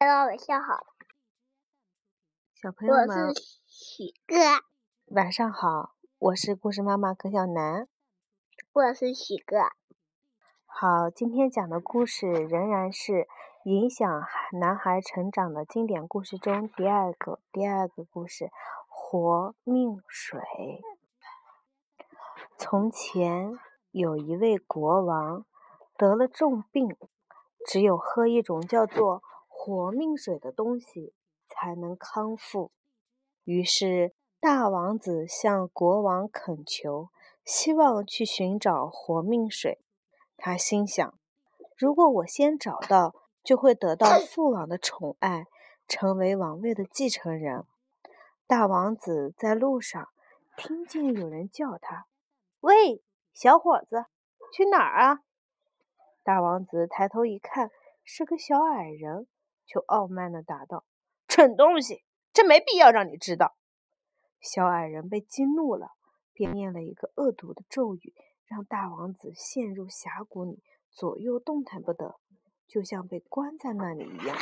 大家晚上好，小朋友我们是许哥，晚上好，我是故事妈妈葛小楠。我是许哥。好，今天讲的故事仍然是影响孩男孩成长的经典故事中第二个第二个故事《活命水》。从前有一位国王得了重病，只有喝一种叫做活命水的东西才能康复。于是大王子向国王恳求，希望去寻找活命水。他心想：如果我先找到，就会得到父王的宠爱，成为王位的继承人。大王子在路上听见有人叫他：“喂，小伙子，去哪儿啊？”大王子抬头一看，是个小矮人，就傲慢地答道：“蠢东西，这没必要让你知道。”小矮人被激怒了，便念了一个恶毒的咒语，让大王子陷入峡谷里，左右动弹不得，就像被关在那里一样。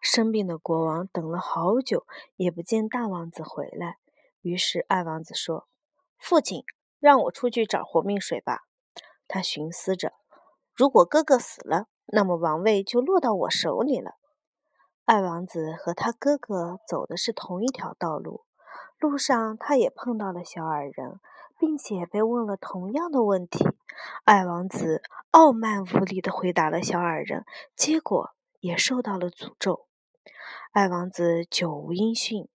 生病的国王等了好久，也不见大王子回来。于是二王子说：“父亲，让我出去找活命水吧。”他寻思着，如果哥哥死了，那么王位就落到我手里了。二王子和他哥哥走的是同一条道路，路上他也碰到了小矮人，并且被问了同样的问题。二王子傲慢无礼地回答了小矮人，结果也受到了诅咒。二王子久无音讯，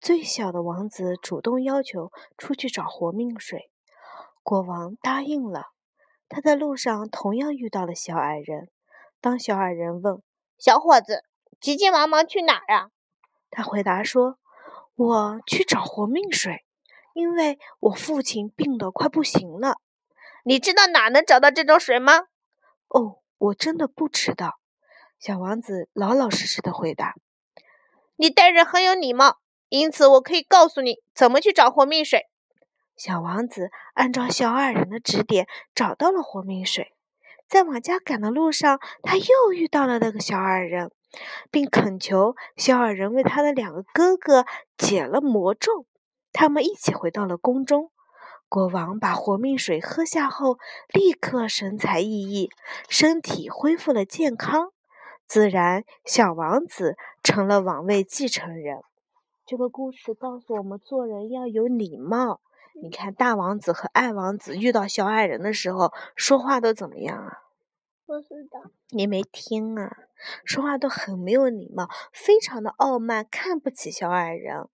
最小的王子主动要求出去找活命水，国王答应了。他在路上同样遇到了小矮人。当小矮人问小伙子急急忙忙去哪儿啊？他回答说：“我去找活命水，因为我父亲病得快不行了。”你知道哪能找到这种水吗？哦，我真的不知道。小王子老老实实的回答：“你待人很有礼貌，因此我可以告诉你怎么去找活命水。”小王子按照小矮人的指点找到了活命水，在往家赶的路上，他又遇到了那个小矮人，并恳求小矮人为他的两个哥哥解了魔咒。他们一起回到了宫中。国王把活命水喝下后，立刻神采奕奕，身体恢复了健康。自然，小王子成了王位继承人。这个故事告诉我们，做人要有礼貌。你看，大王子和二王子遇到小矮人的时候，说话都怎么样啊？不知道。你没听啊？说话都很没有礼貌，非常的傲慢，看不起小矮人。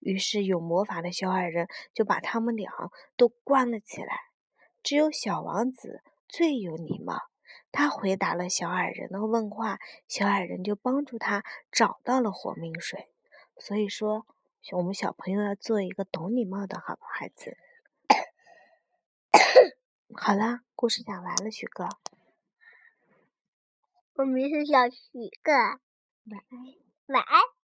于是，有魔法的小矮人就把他们俩都关了起来。只有小王子最有礼貌，他回答了小矮人的问话，小矮人就帮助他找到了活命水。所以说。我们小朋友要做一个懂礼貌的好孩子。好啦，故事讲完了，许哥。我们是小许哥。晚安。晚安。